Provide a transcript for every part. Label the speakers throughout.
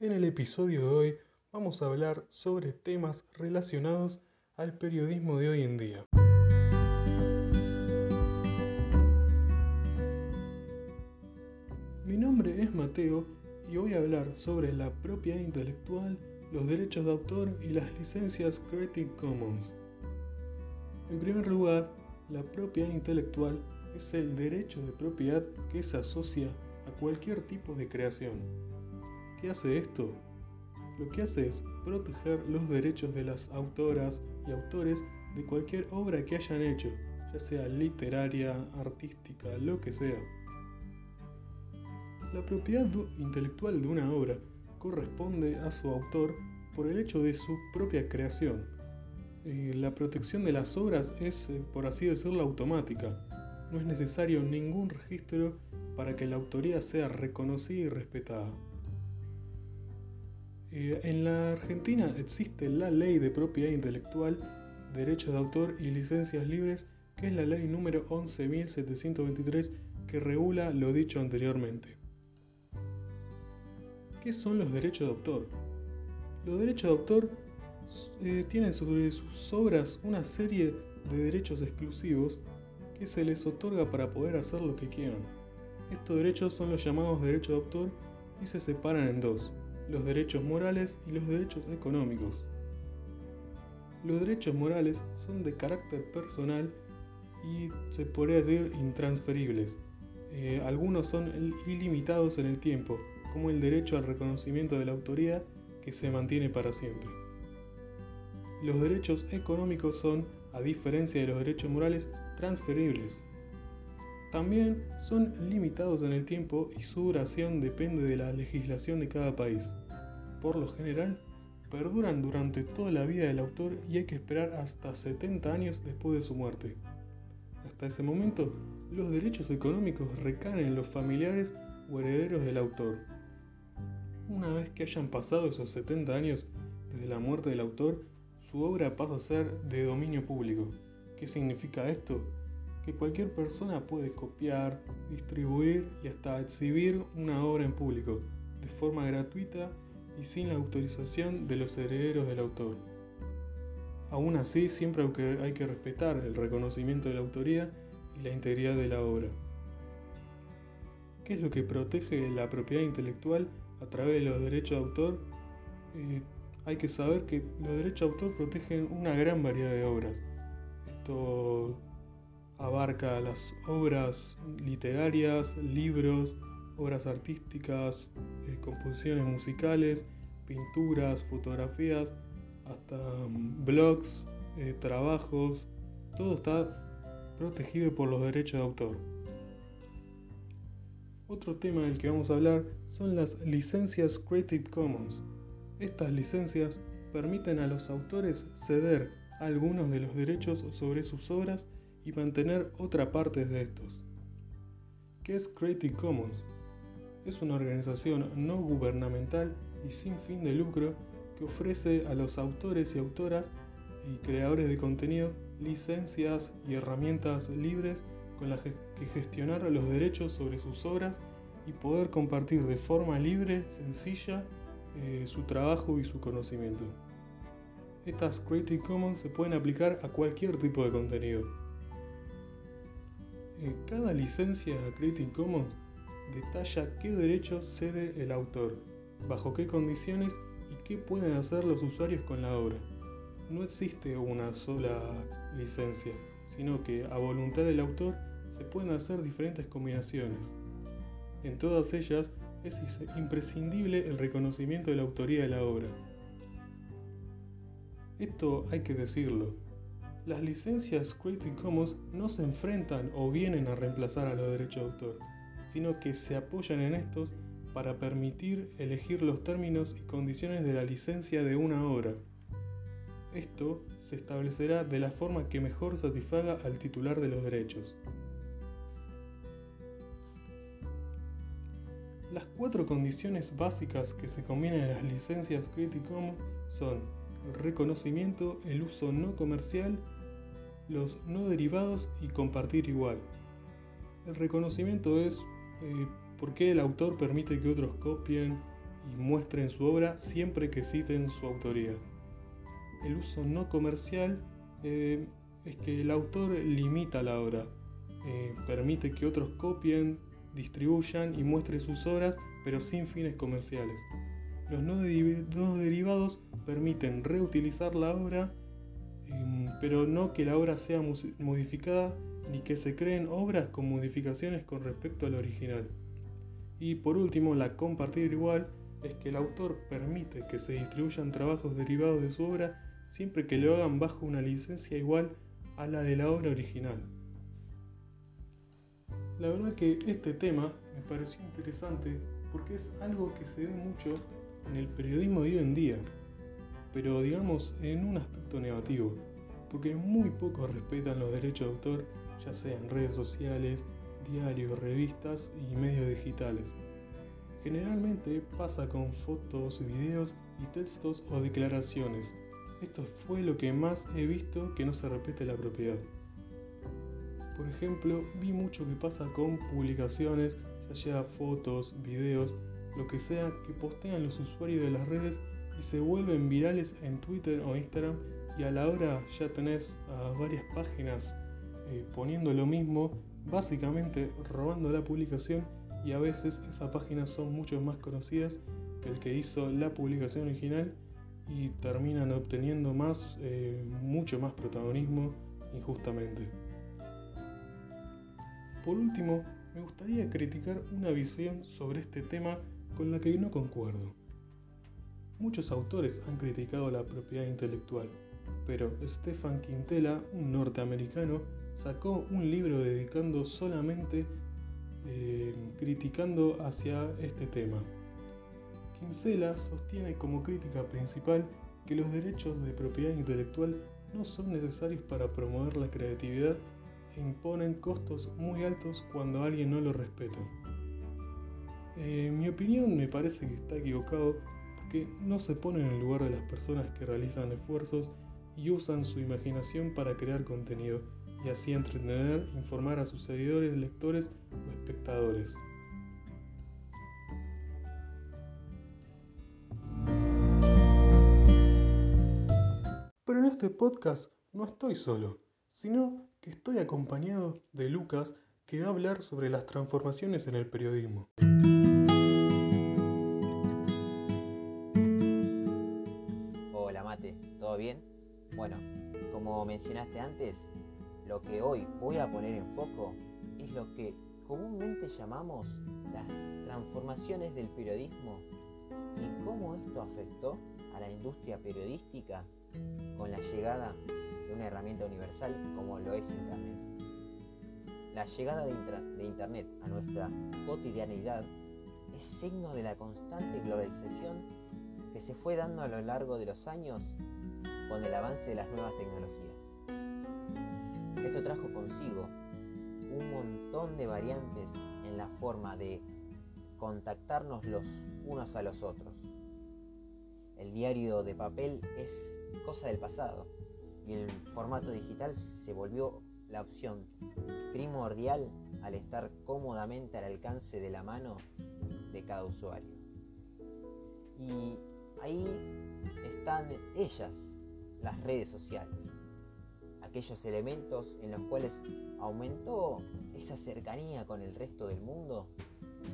Speaker 1: En el episodio de hoy vamos a hablar sobre temas relacionados al periodismo de hoy en día. Mi nombre es Mateo y voy a hablar sobre la propiedad intelectual, los derechos de autor y las licencias Creative Commons. En primer lugar, la propiedad intelectual es el derecho de propiedad que se asocia a cualquier tipo de creación. ¿Qué hace esto? Lo que hace es proteger los derechos de las autoras y autores de cualquier obra que hayan hecho, ya sea literaria, artística, lo que sea. La propiedad intelectual de una obra corresponde a su autor por el hecho de su propia creación. Eh, la protección de las obras es, eh, por así decirlo, automática no es necesario ningún registro para que la autoría sea reconocida y respetada. Eh, en la Argentina existe la ley de propiedad intelectual, derechos de autor y licencias libres, que es la ley número 11.723 que regula lo dicho anteriormente. ¿Qué son los derechos de autor? Los derechos de autor eh, tienen sobre sus obras una serie de derechos exclusivos se les otorga para poder hacer lo que quieran. Estos derechos son los llamados derechos de autor y se separan en dos, los derechos morales y los derechos económicos. Los derechos morales son de carácter personal y se podría decir intransferibles. Eh, algunos son ilimitados en el tiempo, como el derecho al reconocimiento de la autoría que se mantiene para siempre. Los derechos económicos son a diferencia de los derechos morales transferibles. También son limitados en el tiempo y su duración depende de la legislación de cada país. Por lo general, perduran durante toda la vida del autor y hay que esperar hasta 70 años después de su muerte. Hasta ese momento, los derechos económicos recaen en los familiares o herederos del autor. Una vez que hayan pasado esos 70 años desde la muerte del autor, su obra pasa a ser de dominio público. ¿Qué significa esto? Que cualquier persona puede copiar, distribuir y hasta exhibir una obra en público, de forma gratuita y sin la autorización de los herederos del autor. Aún así, siempre hay que respetar el reconocimiento de la autoría y la integridad de la obra. ¿Qué es lo que protege la propiedad intelectual a través de los derechos de autor? Eh, hay que saber que los derechos de autor protegen una gran variedad de obras. Esto abarca las obras literarias, libros, obras artísticas, eh, composiciones musicales, pinturas, fotografías, hasta mm, blogs, eh, trabajos, todo está protegido por los derechos de autor. Otro tema del que vamos a hablar son las licencias Creative Commons. Estas licencias permiten a los autores ceder algunos de los derechos sobre sus obras y mantener otra parte de estos. ¿Qué es Creative Commons? Es una organización no gubernamental y sin fin de lucro que ofrece a los autores y autoras y creadores de contenido licencias y herramientas libres con las que gestionar los derechos sobre sus obras y poder compartir de forma libre, sencilla eh, su trabajo y su conocimiento. Estas Creative Commons se pueden aplicar a cualquier tipo de contenido. Cada licencia Creative Commons detalla qué derechos cede el autor, bajo qué condiciones y qué pueden hacer los usuarios con la obra. No existe una sola licencia, sino que a voluntad del autor se pueden hacer diferentes combinaciones. En todas ellas es imprescindible el reconocimiento de la autoría de la obra. Esto hay que decirlo. Las licencias Creative Commons no se enfrentan o vienen a reemplazar a los derechos de autor, sino que se apoyan en estos para permitir elegir los términos y condiciones de la licencia de una obra. Esto se establecerá de la forma que mejor satisfaga al titular de los derechos. Las cuatro condiciones básicas que se combinan en las licencias Creative Commons son reconocimiento, el uso no comercial, los no derivados y compartir igual. El reconocimiento es, eh, ¿Por qué el autor permite que otros copien y muestren su obra siempre que citen su autoría? El uso no comercial eh, es que el autor limita la obra, eh, permite que otros copien, distribuyan y muestren sus obras, pero sin fines comerciales. Los no, derivados permiten reutilizar la obra, em, pero no que la obra sea modificada ni que se creen obras con modificaciones con respecto al original. Y por último, la compartir igual es que el autor permite que se distribuyan trabajos derivados de su obra siempre que lo hagan bajo una licencia igual a la de la obra original. La verdad que este tema me pareció interesante porque es algo que se ve mucho en el periodismo de hoy en día, pero digamos en un aspecto negativo, porque muy pocos respetan los derechos de autor, ya sea en redes sociales, diarios, revistas y medios digitales. Generalmente pasa con fotos, videos y textos o declaraciones. Esto fue lo que más he visto que no se respete la propiedad. Por ejemplo, vi mucho que pasa con publicaciones, ya sea fotos, videos, lo que sea que postean los usuarios de las redes y se vuelven virales en Twitter o Instagram y a la hora ya tenés a varias páginas eh, poniendo lo mismo, básicamente robando la publicación y a veces esas páginas son mucho más conocidas que el que hizo la publicación original y terminan obteniendo más, eh, mucho más protagonismo injustamente. Por último, me gustaría criticar una visión sobre este tema con la que no concuerdo. Muchos autores han criticado la propiedad intelectual, pero Stefan Quintela, un norteamericano, sacó un libro dedicando solamente eh, criticando hacia este tema. Quintela sostiene como crítica principal que los derechos de propiedad intelectual no son necesarios para promover la creatividad imponen costos muy altos cuando alguien no lo respeta. En mi opinión me parece que está equivocado porque no se pone en el lugar de las personas que realizan esfuerzos y usan su imaginación para crear contenido y así entretener, informar a sus seguidores, lectores o espectadores. Pero en este podcast no estoy solo, sino que estoy acompañado de Lucas que va a hablar sobre las transformaciones en el periodismo.
Speaker 2: Bien? Bueno, como mencionaste antes, lo que hoy voy a poner en foco es lo que comúnmente llamamos las transformaciones del periodismo y cómo esto afectó a la industria periodística con la llegada una herramienta universal como lo es Internet. La llegada de, Internet a nuestra cotidianidad es signo de la constante globalización que se fue dando a lo largo de los años con el avance de las nuevas tecnologías. Esto trajo consigo un montón de variantes en la forma de contactarnos los unos a los otros. El diario de papel es cosa del pasado y el formato digital se volvió la opción primordial al estar cómodamente al alcance de la mano de cada usuario. Y ahí están ellas, las redes sociales, aquellos elementos en los cuales aumentó esa cercanía con el resto del mundo,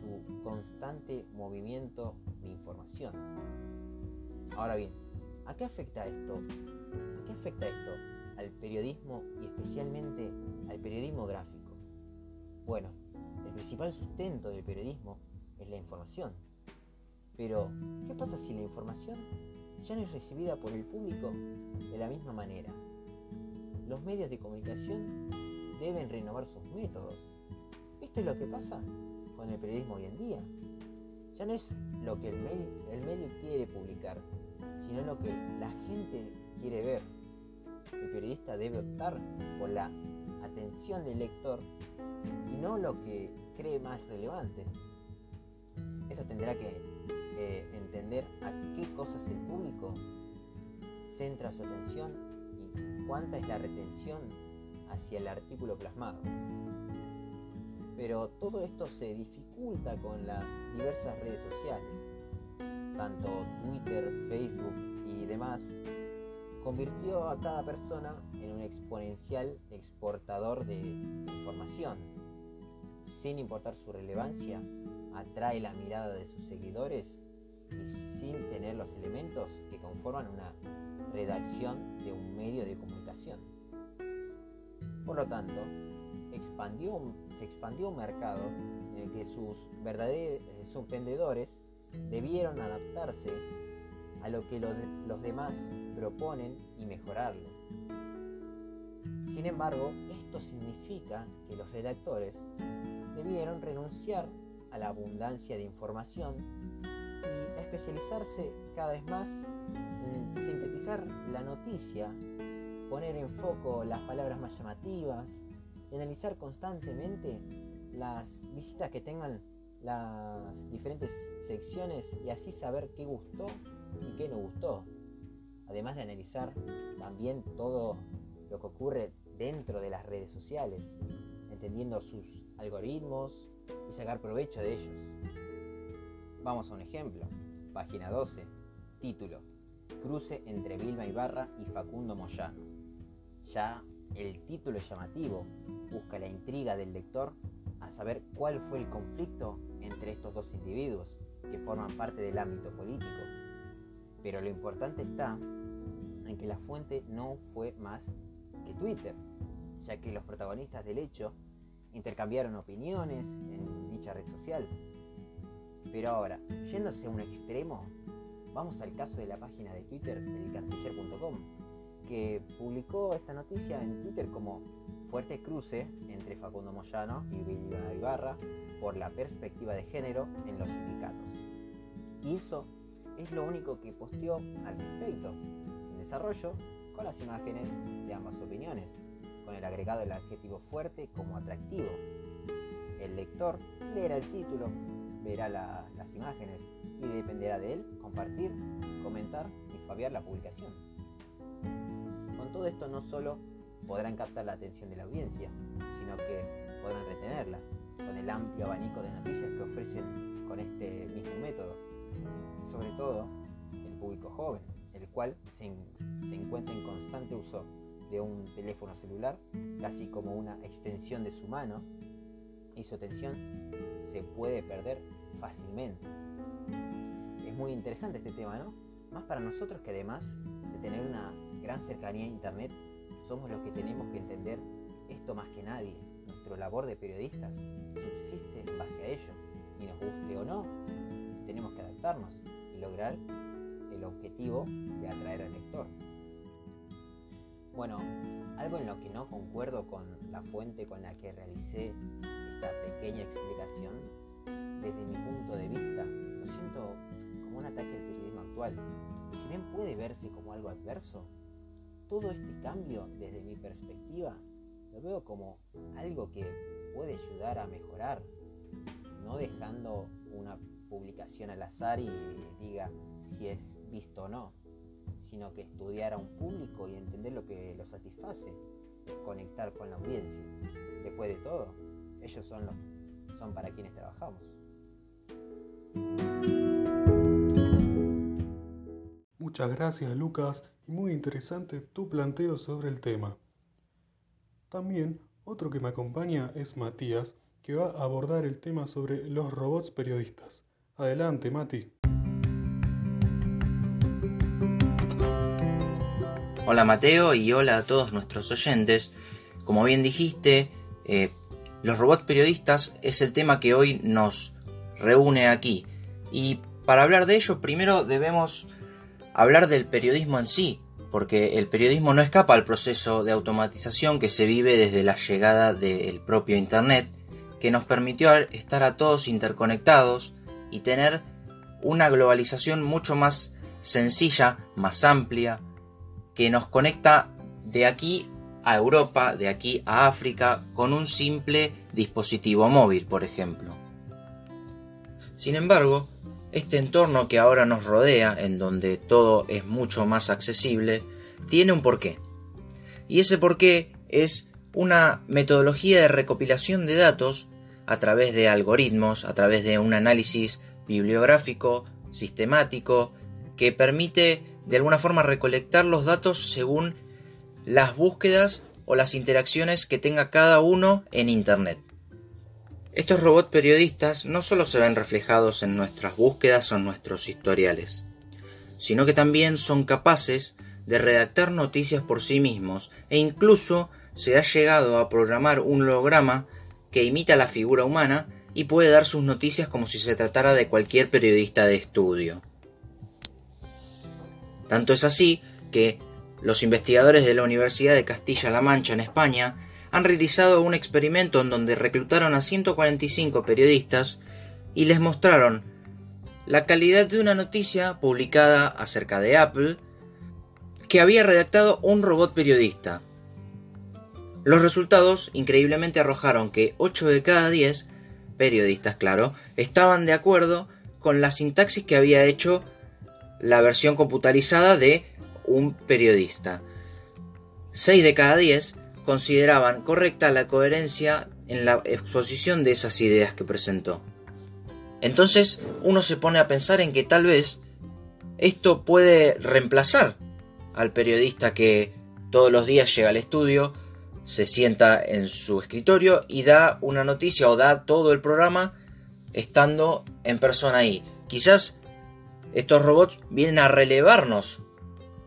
Speaker 2: su constante movimiento de información. Ahora bien, ¿a qué afecta esto ¿A qué afecta esto al periodismo y especialmente al periodismo gráfico? Bueno, el principal sustento del periodismo es la información. Pero, ¿qué pasa si la información ya no es recibida por el público de la misma manera? Los medios de comunicación deben renovar sus métodos. Esto es lo que pasa con el periodismo hoy en día. Ya no es lo que el medio, quiere publicar, sino lo que la gente quiere ver. El periodista debe optar por la atención del lector y no lo que cree más relevante. Esto tendrá que entender a qué cosas el público centra su atención y cuánta es la retención hacia el artículo plasmado. Pero todo esto se dificulta con las diversas redes sociales, tanto Twitter, Facebook y demás, convirtió a cada persona en un exponencial exportador de información. Sin importar su relevancia, atrae la mirada de sus seguidores y sin tener los elementos que conforman una redacción de un medio de comunicación. Por lo tanto, se expandió un mercado en el que sus verdaderos eh, vendedores debieron adaptarse a lo que los demás proponen y mejorarlo. Sin embargo, esto significa que los redactores debieron renunciar a la abundancia de información especializarse cada vez más en sintetizar la noticia, poner en foco las palabras más llamativas, analizar constantemente las visitas que tengan las diferentes secciones y así saber qué gustó y qué no gustó. Además de analizar también todo lo que ocurre dentro de las redes sociales, entendiendo sus algoritmos y sacar provecho de ellos. Vamos a un ejemplo. Página 12. Título. Cruce entre Vilma Ibarra y Facundo Moyano. Ya el título llamativo, busca la intriga del lector a saber cuál fue el conflicto entre estos dos individuos que forman parte del ámbito político. Pero lo importante está en que la fuente no fue más que Twitter, ya que los protagonistas del hecho intercambiaron opiniones en dicha red social. Pero ahora, yéndose a un extremo, vamos al caso de la página de Twitter, elcanciller.com, que publicó esta noticia en Twitter como fuerte cruce entre Facundo Moyano y Vilma Ibarra por la perspectiva de género en los sindicatos. Y eso es lo único que posteó al respecto, sin desarrollo, con las imágenes de ambas opiniones, con el agregado del adjetivo fuerte como atractivo. El lector leerá el título, verá las imágenes y dependerá de él compartir, comentar y fabiar la publicación. Con todo esto no solo podrán captar la atención de la audiencia, sino que podrán retenerla con el amplio abanico de noticias que ofrecen con este mismo método. Sobre todo el público joven, el cual se, se encuentra en constante uso de un teléfono celular, casi como una extensión de su mano, y su atención se puede perder fácilmente. Es muy interesante este tema, ¿no? Más para nosotros que además de tener una gran cercanía a Internet, somos los que tenemos que entender esto más que nadie. Nuestra labor de periodistas subsiste en base a ello. Y nos guste o no, tenemos que adaptarnos y lograr el objetivo de atraer al lector. Bueno, algo en lo que no concuerdo con la fuente con la que realicé esta pequeña explicación, desde mi punto de vista, lo siento como un ataque al periodismo actual. Y si bien puede verse como algo adverso, todo este cambio, desde mi perspectiva, lo veo como algo que puede ayudar a mejorar, no dejando una publicación al azar y diga si es visto o no, sino que estudiar a un público y entender lo que lo satisface, conectar con la audiencia. Después de todo, ellos son, los, son para quienes trabajamos.
Speaker 1: Muchas gracias Lucas y muy interesante tu planteo sobre el tema. También otro que me acompaña es Matías, que va a abordar el tema sobre los robots periodistas. Adelante, Mati.
Speaker 3: Hola Mateo y hola a todos nuestros oyentes. Como bien dijiste, eh, los robots periodistas es el tema que hoy nos reúne aquí. Y para hablar de ello, primero debemos hablar del periodismo en sí, porque el periodismo no escapa al proceso de automatización que se vive desde la llegada del propio Internet, que nos permitió estar a todos interconectados y tener una globalización mucho más sencilla, más amplia, que nos conecta de aquí a Europa, de aquí a África, con un simple dispositivo móvil, por ejemplo. Sin embargo, este entorno que ahora nos rodea, en donde todo es mucho más accesible, tiene un porqué. Y ese porqué es una metodología de recopilación de datos a través de algoritmos, a través de un análisis bibliográfico, sistemático, que permite de alguna forma recolectar los datos según las búsquedas o las interacciones que tenga cada uno en Internet. Estos robots periodistas no solo se ven reflejados en nuestras búsquedas o en nuestros historiales, sino que también son capaces de redactar noticias por sí mismos e incluso se ha llegado a programar un holograma que imita la figura humana y puede dar sus noticias como si se tratara de cualquier periodista de estudio. Tanto es así que los investigadores de la Universidad de Castilla-La Mancha en España han realizado un experimento en donde reclutaron a 145 periodistas y les mostraron la calidad de una noticia publicada acerca de Apple que había redactado un robot periodista. Los resultados increíblemente arrojaron que 8 de cada 10 periodistas, claro, estaban de acuerdo con la sintaxis que había hecho la versión computarizada de un periodista. 6 de cada 10 consideraban correcta la coherencia en la exposición de esas ideas que presentó. Entonces uno se pone a pensar en que tal vez esto puede reemplazar al periodista que todos los días llega al estudio, se sienta en su escritorio y da una noticia o da todo el programa estando en persona ahí. Quizás estos robots vienen a relevarnos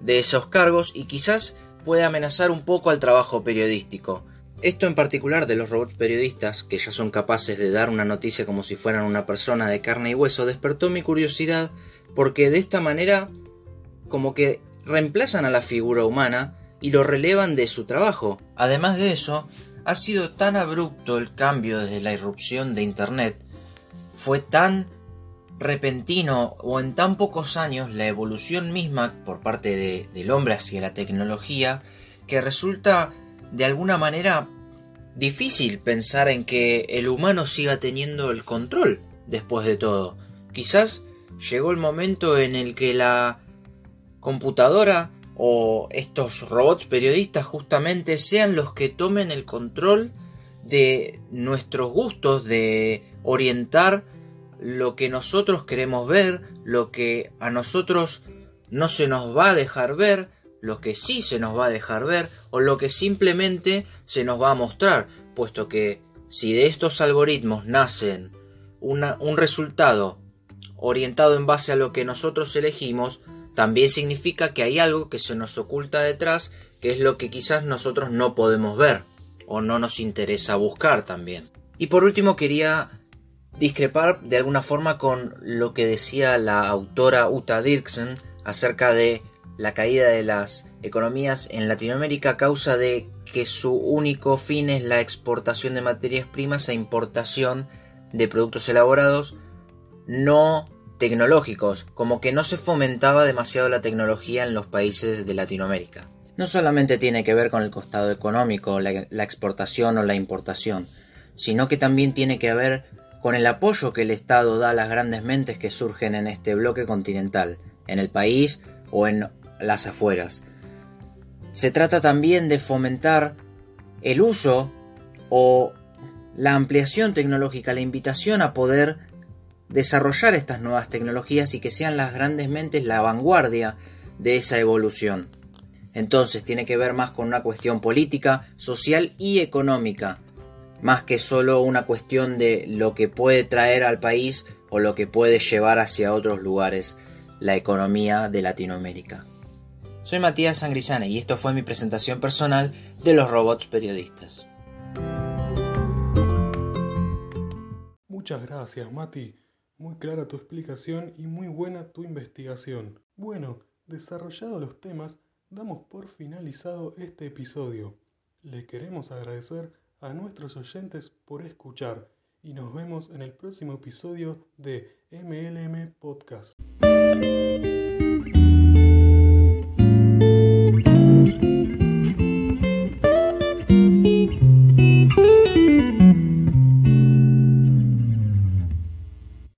Speaker 3: de esos cargos y quizás puede amenazar un poco al trabajo periodístico. Esto en particular de los robots periodistas, que ya son capaces de dar una noticia como si fueran una persona de carne y hueso, despertó mi curiosidad porque de esta manera como que reemplazan a la figura humana y lo relevan de su trabajo. Además de eso, ha sido tan abrupto el cambio desde la irrupción de Internet, fue tan repentino o en tan pocos años la evolución misma por parte del hombre hacia la tecnología que resulta de alguna manera difícil pensar en que el humano siga teniendo el control después de todo. Quizás llegó el momento en el que la computadora o estos robots periodistas justamente sean los que tomen el control de nuestros gustos, de orientar lo que nosotros queremos ver, lo que a nosotros no se nos va a dejar ver, lo que sí se nos va a dejar ver o lo que simplemente se nos va a mostrar, puesto que si de estos algoritmos nacen un resultado orientado en base a lo que nosotros elegimos, también significa que hay algo que se nos oculta detrás, que es lo que quizás nosotros no podemos ver o no nos interesa buscar también. Y por último quería discrepar de alguna forma con lo que decía la autora Uta Dirksen acerca de la caída de las economías en Latinoamérica a causa de que su único fin es la exportación de materias primas e importación de productos elaborados no tecnológicos, como que no se fomentaba demasiado la tecnología en los países de Latinoamérica. No solamente tiene que ver con el costado económico, la, exportación o la importación, sino que también tiene que ver con el apoyo que el Estado da a las grandes mentes que surgen en este bloque continental, en el país o en las afueras. Se trata también de fomentar el uso o la ampliación tecnológica, la invitación a poder desarrollar estas nuevas tecnologías y que sean las grandes mentes la vanguardia de esa evolución. Entonces tiene que ver más con una cuestión política, social y económica, más que solo una cuestión de lo que puede traer al país o lo que puede llevar hacia otros lugares la economía de Latinoamérica. Soy Matías Sangrisane y esto fue mi presentación personal de los robots periodistas.
Speaker 1: Muchas gracias, Mati. Muy clara tu explicación y muy buena tu investigación. Bueno, desarrollados los temas, damos por finalizado este episodio. Le queremos agradecer a nuestros oyentes por escuchar y nos vemos en el próximo episodio de MLM Podcast.